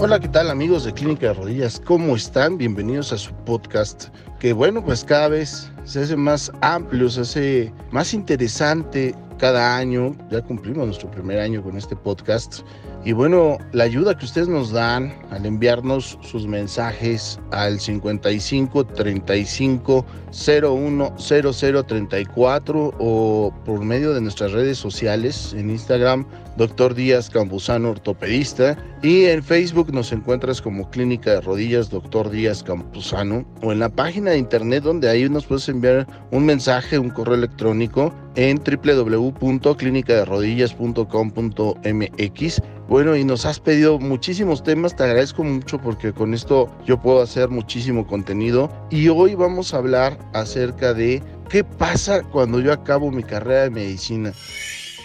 Hola, ¿qué tal amigos de Clínica de Rodillas? ¿Cómo están? Bienvenidos a su podcast, que bueno, pues cada vez se hace más amplio, se hace más interesante cada año. Ya cumplimos nuestro primer año con este podcast. Y bueno, la ayuda que ustedes nos dan al enviarnos sus mensajes al 55 35 01 00 34 o por medio de nuestras redes sociales en Instagram, Doctor Díaz Campuzano Ortopedista y en Facebook nos encuentras como Clínica de Rodillas Doctor Díaz Campuzano o en la página de internet donde ahí nos puedes enviar un mensaje, un correo electrónico en www.clinicaderodillas.com.mx. Bueno, y nos has pedido muchísimos temas, te agradezco mucho porque con esto yo puedo hacer muchísimo contenido y hoy vamos a hablar acerca de qué pasa cuando yo acabo mi carrera de medicina.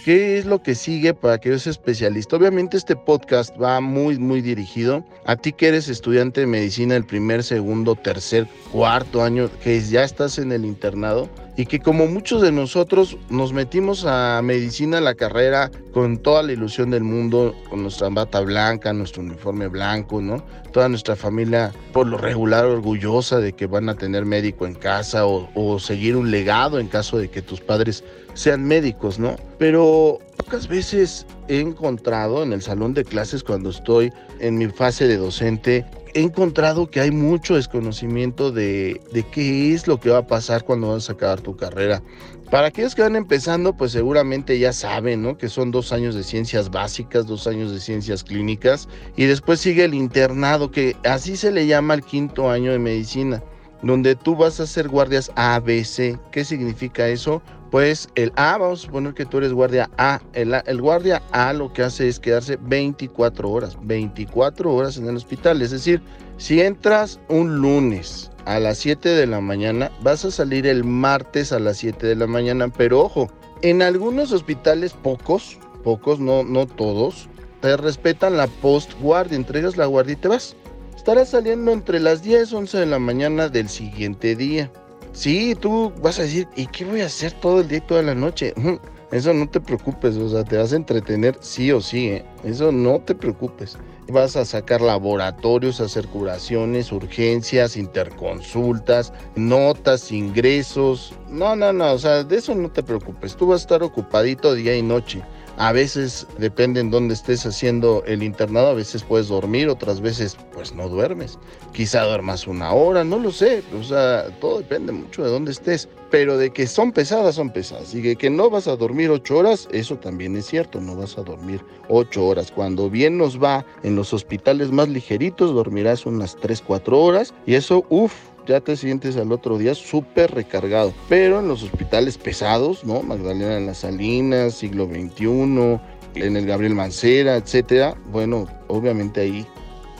¿Qué es lo que sigue para que yo sea especialista? Obviamente este podcast va muy, muy dirigido a ti que eres estudiante de medicina el primer, segundo, tercer, cuarto año, que ya estás en el internado y que como muchos de nosotros nos metimos a medicina, la carrera, con toda la ilusión del mundo, con nuestra bata blanca, nuestro uniforme blanco, ¿no? Toda nuestra familia, por lo regular, orgullosa de que van a tener médico en casa o, o seguir un legado en caso de que tus padres sean médicos, ¿no? Pero pocas veces he encontrado en el salón de clases cuando estoy en mi fase de docente he encontrado que hay mucho desconocimiento de, de, qué es lo que va a pasar cuando vas a acabar tu carrera. Para aquellos que van empezando, pues seguramente ya saben, ¿no? Que son dos años de ciencias básicas, dos años de ciencias clínicas, y después sigue el internado, que así se le llama el quinto año de medicina, donde tú vas a hacer guardias ABC. ¿Qué significa eso? Pues el A, vamos a suponer que tú eres guardia A. El, el, guardia A lo que hace es quedarse 24 horas, 24 horas en el hospital. Es decir, si entras un lunes a las 7 de la mañana, vas a salir el martes a las 7 de la mañana. Pero ojo, en algunos hospitales, pocos, pocos, no, no todos, te respetan la post-guardia, entregas la guardia y te vas. Estarás saliendo entre las 10 11 de la mañana del siguiente día. Sí, tú vas a decir, ¿y qué voy a hacer todo el día y toda la noche? Eso no te preocupes, o sea, te vas a entretener sí o sí, ¿eh? eso no te preocupes. Vas a sacar laboratorios, hacer curaciones, urgencias, interconsultas, notas, ingresos. No, no, no, o sea, de eso no te preocupes. Tú vas a estar ocupadito día y noche. A veces depende en dónde estés haciendo el internado, a veces puedes dormir, otras veces pues no duermes. Quizá duermas una hora, no lo sé, o sea, todo depende mucho de dónde estés. Pero de que son pesadas, son pesadas. Y de que no vas a dormir ocho horas, eso también es cierto, no vas a dormir ocho horas. Cuando bien nos va en los hospitales más ligeritos, dormirás unas tres, cuatro horas. Y eso, uff, ya te sientes al otro día súper recargado. Pero en los hospitales pesados, ¿no? Magdalena en las Salinas, siglo XXI, en el Gabriel Mancera, etcétera, bueno, obviamente ahí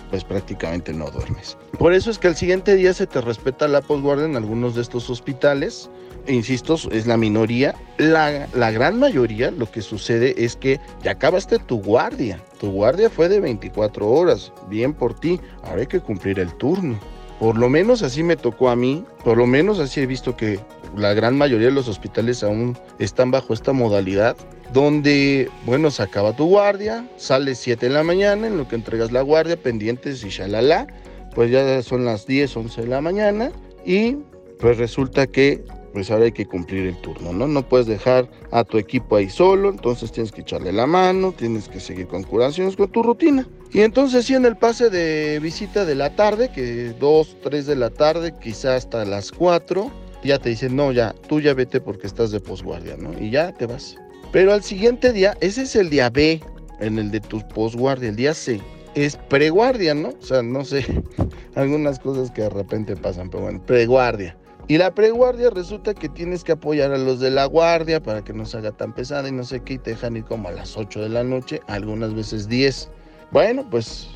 pues prácticamente no duermes. Por eso es que al siguiente día se te respeta la posguardia en algunos de estos hospitales. Insisto, es la minoría. La, la gran mayoría lo que sucede es que ya acabaste tu guardia. Tu guardia fue de 24 horas. Bien por ti. Ahora hay que cumplir el turno. Por lo menos así me tocó a mí, por lo menos así he visto que la gran mayoría de los hospitales aún están bajo esta modalidad, donde, bueno, se acaba tu guardia, sales 7 de la mañana, en lo que entregas la guardia, pendientes y shalala, pues ya son las 10, 11 de la mañana y pues resulta que pues ahora hay que cumplir el turno, ¿no? No puedes dejar a tu equipo ahí solo, entonces tienes que echarle la mano, tienes que seguir con curaciones, con tu rutina. Y entonces sí en el pase de visita de la tarde, que 2, 3 de la tarde, quizá hasta las 4, ya te dicen, no, ya, tú ya vete porque estás de posguardia, ¿no? Y ya te vas. Pero al siguiente día, ese es el día B, en el de tu posguardia, el día C, es preguardia, ¿no? O sea, no sé, algunas cosas que de repente pasan, pero bueno, preguardia. Y la preguardia resulta que tienes que apoyar a los de la guardia para que no se haga tan pesada y no sé qué, y te dejan ir como a las 8 de la noche, algunas veces 10. Bueno, pues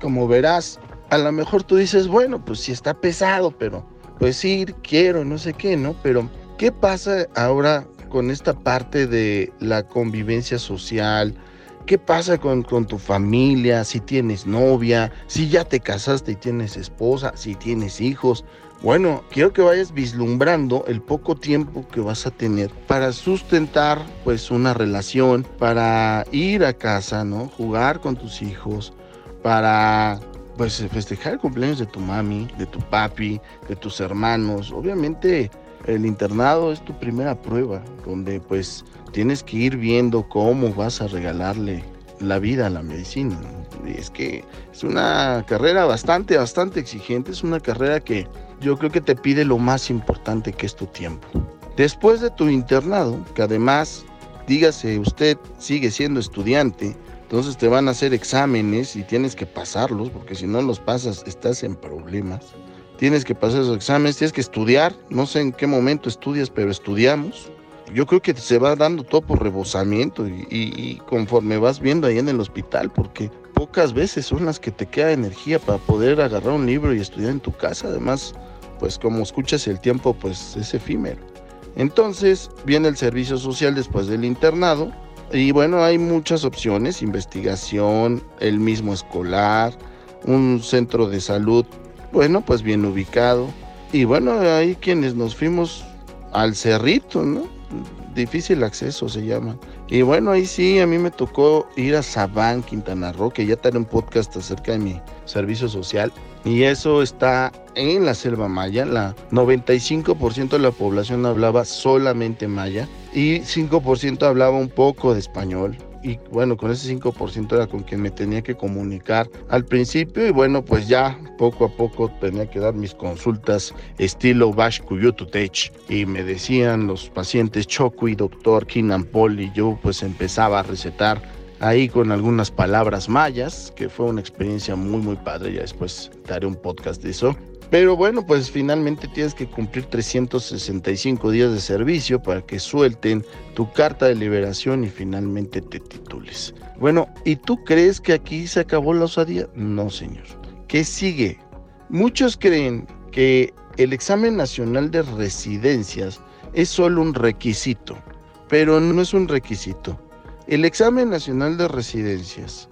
como verás, a lo mejor tú dices, bueno, pues sí está pesado, pero pues sí quiero, no sé qué, ¿no? Pero, ¿qué pasa ahora con esta parte de la convivencia social? ¿Qué pasa con, con, tu familia? Si tienes novia, si ya te casaste y tienes esposa, si tienes hijos. Bueno, quiero que vayas vislumbrando el poco tiempo que vas a tener para sustentar pues una relación, para ir a casa, ¿no? Jugar con tus hijos, para pues festejar el cumpleaños de tu mami, de tu papi, de tus hermanos. Obviamente el internado es tu primera prueba, donde pues tienes que ir viendo cómo vas a regalarle la vida la medicina. Es que es una carrera bastante, bastante exigente, es una carrera que yo creo que te pide lo más importante que es tu tiempo. Después de tu internado, que además, dígase, usted sigue siendo estudiante, entonces te van a hacer exámenes y tienes que pasarlos, porque si no los pasas estás en problemas. Tienes que pasar esos exámenes, tienes que estudiar, no sé en qué momento estudias, pero estudiamos. Yo creo que se va dando todo por rebosamiento y, conforme vas viendo ahí en el hospital, porque pocas veces son las que te queda energía para poder agarrar un libro y estudiar en tu casa. Además, pues como escuchas el tiempo, pues es efímero. Entonces viene el servicio social después del internado y bueno, hay muchas opciones, investigación, el mismo escolar, un centro de salud, bueno, pues bien ubicado. Y bueno, hay quienes nos fuimos al cerrito, ¿no? Difícil acceso se llama. Y bueno, ahí sí, a mí me tocó ir a Sabán, Quintana Roo, que ya tengo un podcast acerca de mi servicio social. Y eso está en la selva maya. La 95% de la población hablaba solamente maya y 5% hablaba un poco de español. Y bueno, con ese 5% era con quien me tenía que comunicar al principio. Y bueno, pues ya poco a poco tenía que dar mis consultas estilo Bash Tech. Y me decían los pacientes y doctor Kinampol. Y yo pues empezaba a recetar ahí con algunas palabras mayas, que fue una experiencia muy, muy padre. Ya después daré un podcast de eso. Pero bueno, pues finalmente tienes que cumplir 365 días de servicio para que suelten tu carta de liberación y finalmente te titules. Bueno, ¿y tú crees que aquí se acabó la osadía? No, señor. ¿Qué sigue? Muchos creen que el examen nacional de residencias es solo un requisito, pero no es un requisito. El examen nacional de residencias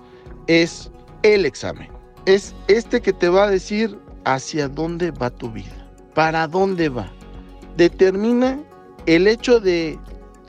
es el examen. Es este que te va a decir hacia dónde va tu vida, para dónde va. Determina el hecho de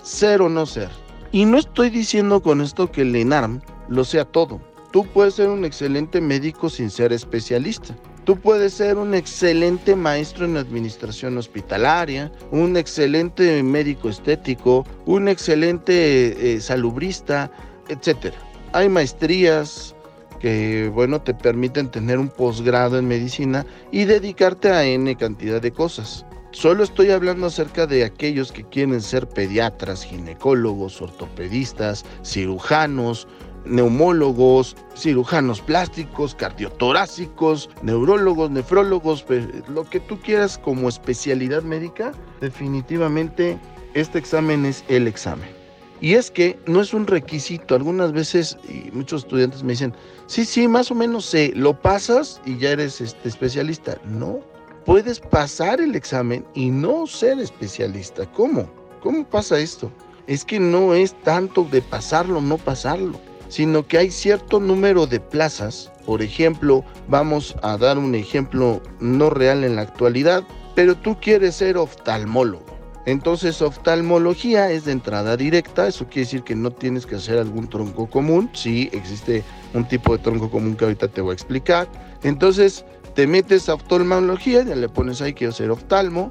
ser o no ser. Y no estoy diciendo con esto que el ENARM lo sea todo. Tú puedes ser un excelente médico sin ser especialista. Tú puedes ser un excelente maestro en administración hospitalaria, un excelente médico estético, un excelente eh, salubrista, etc. Hay maestrías, que bueno, te permiten tener un posgrado en medicina y dedicarte a N cantidad de cosas. Solo estoy hablando acerca de aquellos que quieren ser pediatras, ginecólogos, ortopedistas, cirujanos, neumólogos, cirujanos plásticos, cardiotorácicos, neurólogos, nefrólogos, lo que tú quieras como especialidad médica, definitivamente este examen es el examen. Y es que no es un requisito. Algunas veces, y muchos estudiantes me dicen, sí, sí, más o menos sé, lo pasas y ya eres este, especialista. No, puedes pasar el examen y no ser especialista. ¿Cómo? ¿Cómo pasa esto? Es que no es tanto de pasarlo o no pasarlo, sino que hay cierto número de plazas. Por ejemplo, vamos a dar un ejemplo no real en la actualidad, pero tú quieres ser oftalmólogo entonces, oftalmología es de entrada directa, eso quiere decir que no tienes que hacer algún tronco común, sí existe un tipo de tronco común que ahorita te voy a explicar. Entonces, te metes a oftalmología, ya le pones ahí quiero ser oftalmo,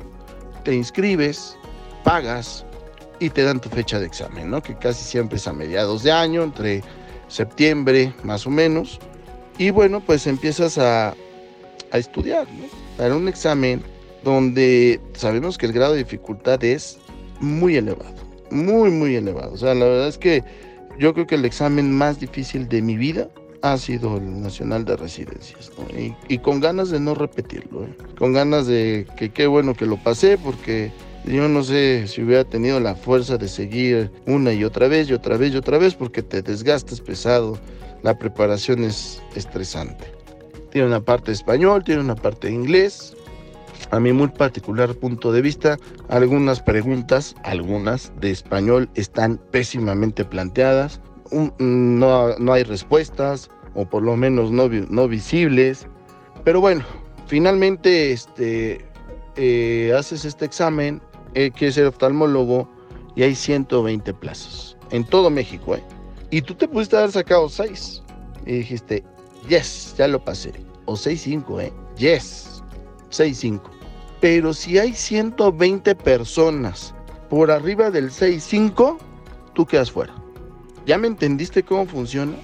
te inscribes, pagas y te dan tu fecha de examen, ¿no? Que casi siempre es a mediados de año, entre septiembre más o menos. Y bueno, pues empiezas a, a estudiar, ¿no? Para un examen donde sabemos que el grado de dificultad es muy elevado, muy, muy elevado. O sea, la verdad es que yo creo que el examen más difícil de mi vida ha sido el Nacional de Residencias, y, con ganas de no repetirlo, ¿eh? con ganas de que qué bueno que lo pasé, porque yo no sé si hubiera tenido la fuerza de seguir una y otra vez y otra vez y otra vez, porque te desgastas pesado, la preparación es estresante. Tiene una parte de español, tiene una parte de inglés, a mi muy particular punto de vista, algunas preguntas, algunas de español, están pésimamente planteadas. no, no, hay respuestas, o por lo menos no, no visibles. Pero bueno, finalmente este, eh, haces este examen, eh, quieres ser oftalmólogo y hay 120 plazas en todo México. ¿eh? Y tú te pudiste haber sacado 6. Y dijiste, yes, ya lo pasé. O 6.5, ¿eh? Yes, 6.5. Pero si hay 120 personas por arriba del 6.5, tú quedas fuera. ¿Ya me entendiste cómo funciona?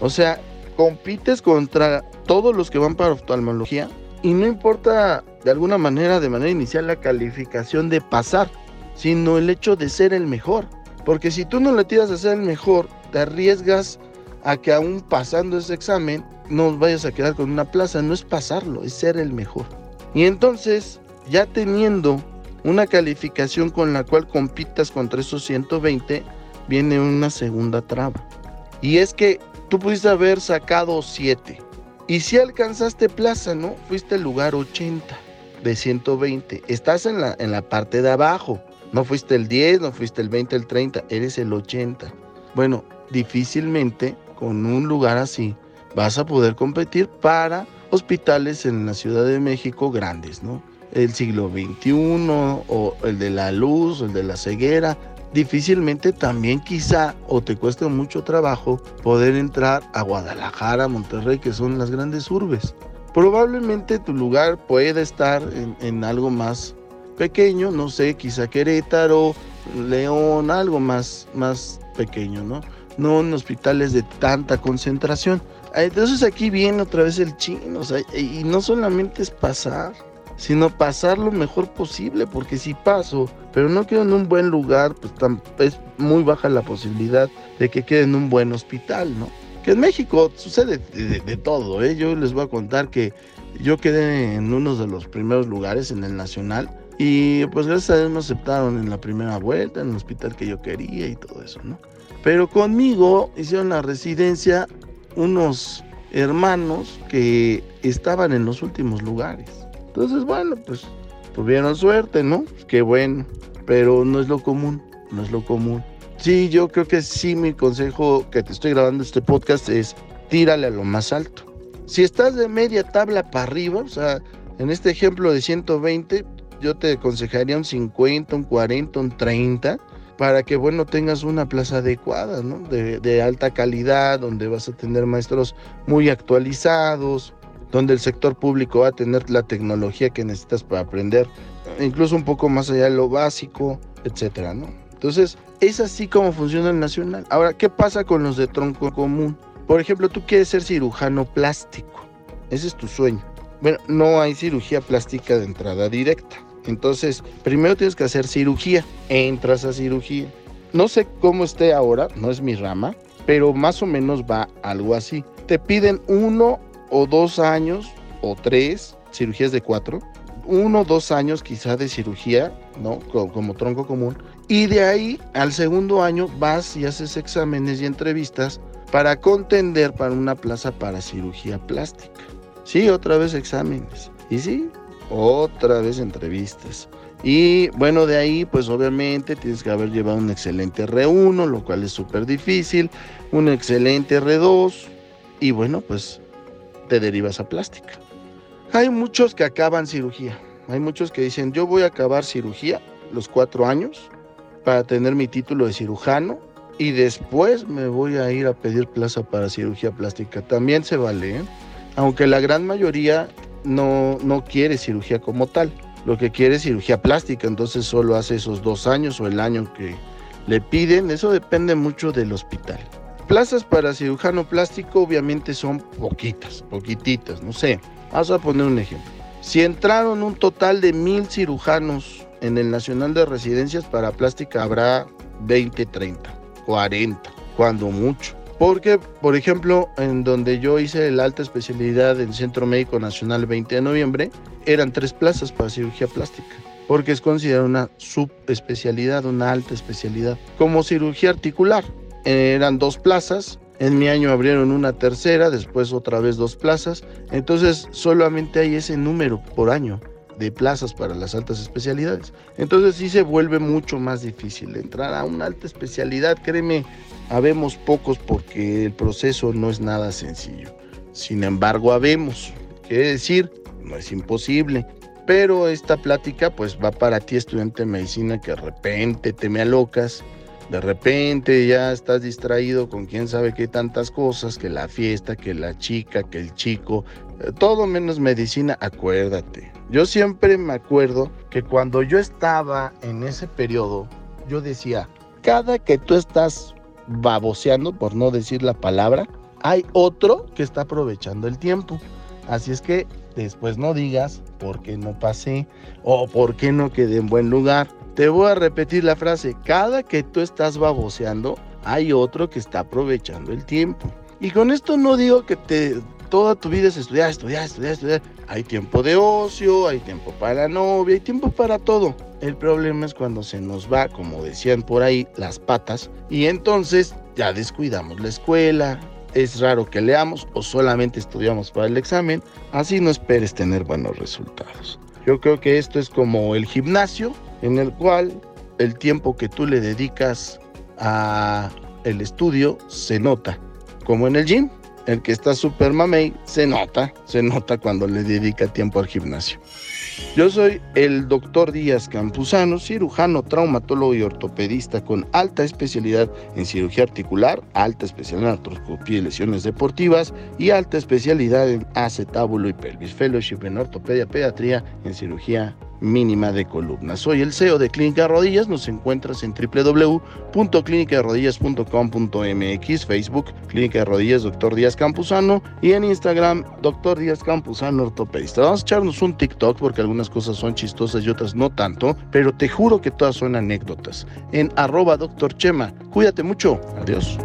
O sea, compites contra todos los que van para oftalmología y no importa de alguna manera, de manera inicial, la calificación de pasar, sino el hecho de ser el mejor. Porque si tú no le tiras a ser el mejor, te arriesgas a que aún pasando ese examen no vayas a quedar con una plaza. No es pasarlo, es ser el mejor. Y entonces, ya teniendo una calificación con la cual compitas contra esos 120, viene una segunda traba. Y es que tú pudiste haber sacado 7. Y si alcanzaste plaza, ¿no? Fuiste el lugar 80 de 120. Estás en la, en la parte de abajo. No fuiste el 10, no fuiste el 20, el 30, eres el 80. Bueno, difícilmente con un lugar así vas a poder competir para hospitales en la Ciudad de México grandes, ¿no? El siglo XXI o el de la luz, el de la ceguera. Difícilmente también quizá o te cuesta mucho trabajo poder entrar a Guadalajara, Monterrey, que son las grandes urbes. Probablemente tu lugar puede estar en, en algo más pequeño, no sé, quizá Querétaro, León, algo más, más pequeño, ¿no? No en hospitales de tanta concentración. Entonces aquí viene otra vez el chino, y no solamente es pasar, sino pasar lo mejor posible, porque si paso, pero no quedo en un buen lugar, pues es muy baja la posibilidad de que quede en un buen hospital, ¿no? Que en México sucede de, de todo, ¿eh? Yo les voy a contar que yo quedé en uno de los primeros lugares en el Nacional y pues gracias a Dios me aceptaron en la primera vuelta, en el hospital que yo quería y todo eso, ¿no? Pero conmigo hicieron la residencia unos hermanos que estaban en los últimos lugares. Entonces, bueno, pues tuvieron suerte, ¿no? Qué bueno, pero no es lo común, no es lo común. Sí, yo creo que sí, mi consejo que te estoy grabando este podcast es tírale a lo más alto. Si estás de media tabla para arriba, o sea, en este ejemplo de 120, yo te aconsejaría un 50, un 40, un 30, para que, bueno, tengas una plaza adecuada, ¿no? De, alta calidad, donde vas a tener maestros muy actualizados, donde el sector público va a tener la tecnología que necesitas para aprender, incluso un poco más allá de lo básico, etcétera, ¿no? Entonces, es así como funciona el nacional. Ahora, ¿qué pasa con los de tronco común? Por ejemplo, tú quieres ser cirujano plástico. Ese es tu sueño. Bueno, no hay cirugía plástica de entrada directa. Entonces, primero tienes que hacer cirugía. Entras a cirugía. No sé cómo esté ahora, no es mi rama, pero más o menos va algo así. Te piden uno o dos años o tres, cirugías de cuatro, uno o dos años quizá de cirugía, ¿no? Como, como, tronco común. Y de ahí al segundo año vas y haces exámenes y entrevistas para contender para una plaza para cirugía plástica. Sí, otra vez exámenes. Y sí, otra vez entrevistas. Y bueno, de ahí pues obviamente tienes que haber llevado un excelente R1, lo cual es súper difícil, un excelente R2 y bueno, pues te derivas a plástica. Hay muchos que acaban cirugía, hay muchos que dicen yo voy a acabar cirugía los cuatro años para tener mi título de cirujano y después me voy a ir a pedir plaza para cirugía plástica. También se vale, ¿eh? aunque la gran mayoría no, no quiere cirugía como tal. Lo que quiere es cirugía plástica, entonces solo hace esos dos años o el año que le piden. Eso depende mucho del hospital. Plazas para cirujano plástico obviamente son poquitas, poquititas, no sé. Vamos a poner un ejemplo. Si entraron un total de mil cirujanos en el Nacional de Residencias para Plástica, habrá 20, 30, 40, cuando mucho. Porque, por ejemplo, en donde yo hice la alta especialidad en Centro Médico Nacional 20 de noviembre, eran tres plazas para cirugía plástica, porque es considerada una subespecialidad, una alta especialidad. Como cirugía articular, eran dos plazas, en mi año abrieron una tercera, después otra vez dos plazas, entonces solamente hay ese número por año de plazas para las altas especialidades. Entonces sí se vuelve mucho más difícil entrar a una alta especialidad, créeme, habemos pocos porque el proceso no es nada sencillo. Sin embargo, habemos, quiere decir, no es imposible. Pero esta plática pues va para ti estudiante de medicina que de repente te me alocas De repente ya estás distraído con quién sabe qué tantas cosas, que la fiesta, que la chica, que el chico, eh, todo menos medicina, acuérdate. Yo siempre me acuerdo que cuando yo estaba en ese periodo, yo decía, cada que tú estás baboseando, por no decir la palabra, hay otro que está aprovechando el tiempo. Así es que después no digas por qué no pasé o por qué no quedé en buen lugar. Te voy a repetir la frase, cada que tú estás baboseando, hay otro que está aprovechando el tiempo. Y con esto no digo que te toda tu vida es estudiar, estudiar, estudiar, estudiar. Hay tiempo de ocio, hay tiempo para la novia, hay tiempo para todo. El problema es cuando se nos va, como decían por ahí, las patas y entonces ya descuidamos la escuela. Es raro que leamos o solamente estudiamos para el examen. Así no esperes tener buenos resultados. Yo creo que esto es como el gimnasio en el cual el tiempo que tú le dedicas a el estudio se nota, como en el gym. El que está super mamey se nota, se nota cuando le dedica tiempo al gimnasio. Yo soy el doctor Díaz Campuzano, cirujano, traumatólogo y ortopedista con alta especialidad en cirugía articular, alta especialidad en artroscopía y lesiones deportivas y alta especialidad en acetábulo y pelvis, fellowship en ortopedia, pediatría, en cirugía mínima de columna. Soy el CEO de Clínica de Rodillas, nos encuentras en www.clinicaderodillas.com.mx, Facebook Clínica de Rodillas Doctor Díaz Campuzano y en Instagram Doctor Díaz Campuzano Ortopedista. Vamos a echarnos un TikTok porque algunas cosas son chistosas y otras no tanto, pero te juro que todas son anécdotas. En arroba Doctor Chema. Cuídate mucho. Adiós.